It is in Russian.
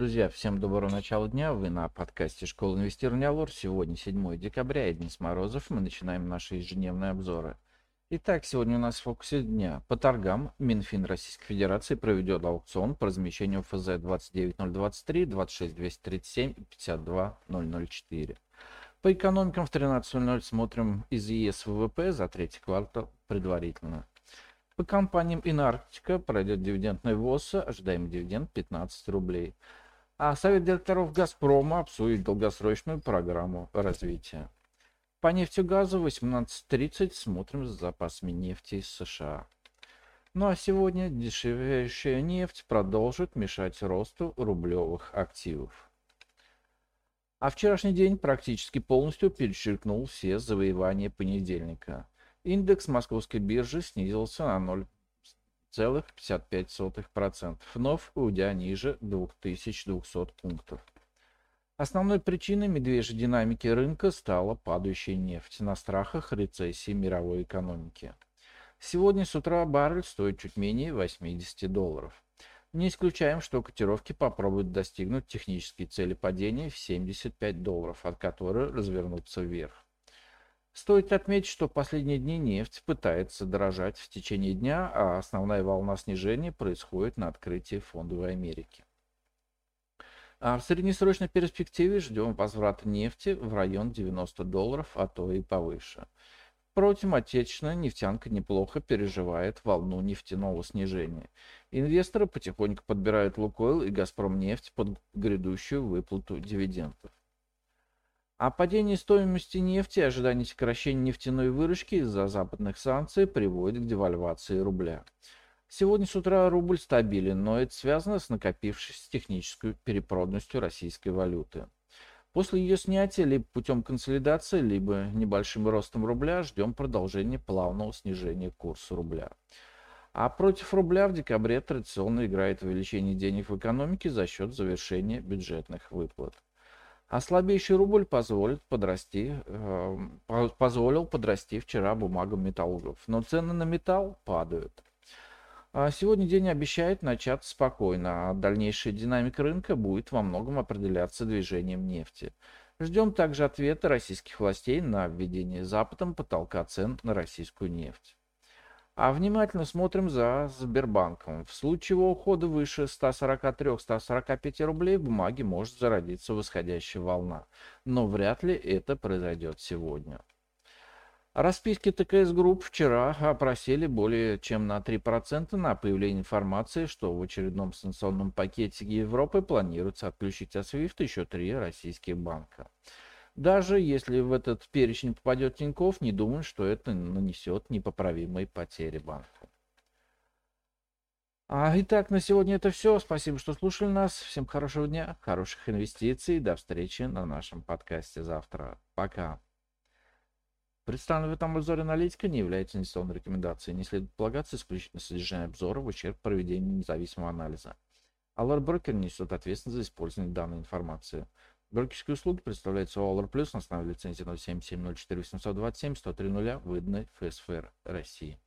Друзья, всем доброго начала дня. Вы на подкасте Школа инвестирования Алор. Сегодня 7 декабря и Денис Морозов. Мы начинаем наши ежедневные обзоры. Итак, сегодня у нас в фокусе дня. По торгам Минфин Российской Федерации проведет аукцион по размещению ФЗ 29023, 26237 и 52004. По экономикам в 13.00 смотрим из ЕС ВВП за третий квартал предварительно. По компаниям Инарктика пройдет дивидендная ВОЗ, ожидаемый дивиденд 15 рублей. А Совет директоров «Газпрома» обсудит долгосрочную программу развития. По нефтегазу 18.30 смотрим запасами нефти из США. Ну а сегодня дешевеющая нефть продолжит мешать росту рублевых активов. А вчерашний день практически полностью перечеркнул все завоевания понедельника. Индекс московской биржи снизился на 0 0,55%, вновь уйдя ниже 2200 пунктов. Основной причиной медвежьей динамики рынка стала падающая нефть на страхах рецессии мировой экономики. Сегодня с утра баррель стоит чуть менее 80 долларов. Не исключаем, что котировки попробуют достигнуть технической цели падения в 75 долларов, от которой развернуться вверх. Стоит отметить, что в последние дни нефть пытается дорожать в течение дня, а основная волна снижения происходит на открытии фондовой Америки. А в среднесрочной перспективе ждем возврата нефти в район 90 долларов, а то и повыше. Впрочем, отечественная нефтянка неплохо переживает волну нефтяного снижения. Инвесторы потихоньку подбирают Лукойл и Газпром нефть под грядущую выплату дивидендов. А падение стоимости нефти и ожидание сокращения нефтяной выручки из-за западных санкций приводит к девальвации рубля. Сегодня с утра рубль стабилен, но это связано с накопившейся технической перепроданностью российской валюты. После ее снятия либо путем консолидации, либо небольшим ростом рубля ждем продолжения плавного снижения курса рубля. А против рубля в декабре традиционно играет увеличение денег в экономике за счет завершения бюджетных выплат. А слабейший рубль позволит подрасти, э, позволил подрасти вчера бумагам металлургов. Но цены на металл падают. А сегодня день обещает начать спокойно, а дальнейшая динамика рынка будет во многом определяться движением нефти. Ждем также ответа российских властей на введение Западом потолка цен на российскую нефть. А внимательно смотрим за Сбербанком. В случае его ухода выше 143-145 рублей в бумаге может зародиться восходящая волна. Но вряд ли это произойдет сегодня. Расписки ТКС Групп вчера просели более чем на 3% на появление информации, что в очередном санкционном пакете Европы планируется отключить от SWIFT еще три российских банка. Даже если в этот перечень попадет Тиньков, не думаю, что это нанесет непоправимые потери банку. А, итак, на сегодня это все. Спасибо, что слушали нас. Всем хорошего дня, хороших инвестиций. До встречи на нашем подкасте завтра. Пока. Представленный в этом обзоре аналитика не является инвестиционной рекомендацией. Не следует полагаться исключительно содержание обзора в ущерб проведению независимого анализа. Аллар Брокер несет ответственность за использование данной информации. Брокерские услуги представляются All Plus на основе лицензии 07704 827 103 выданной ФСФР России.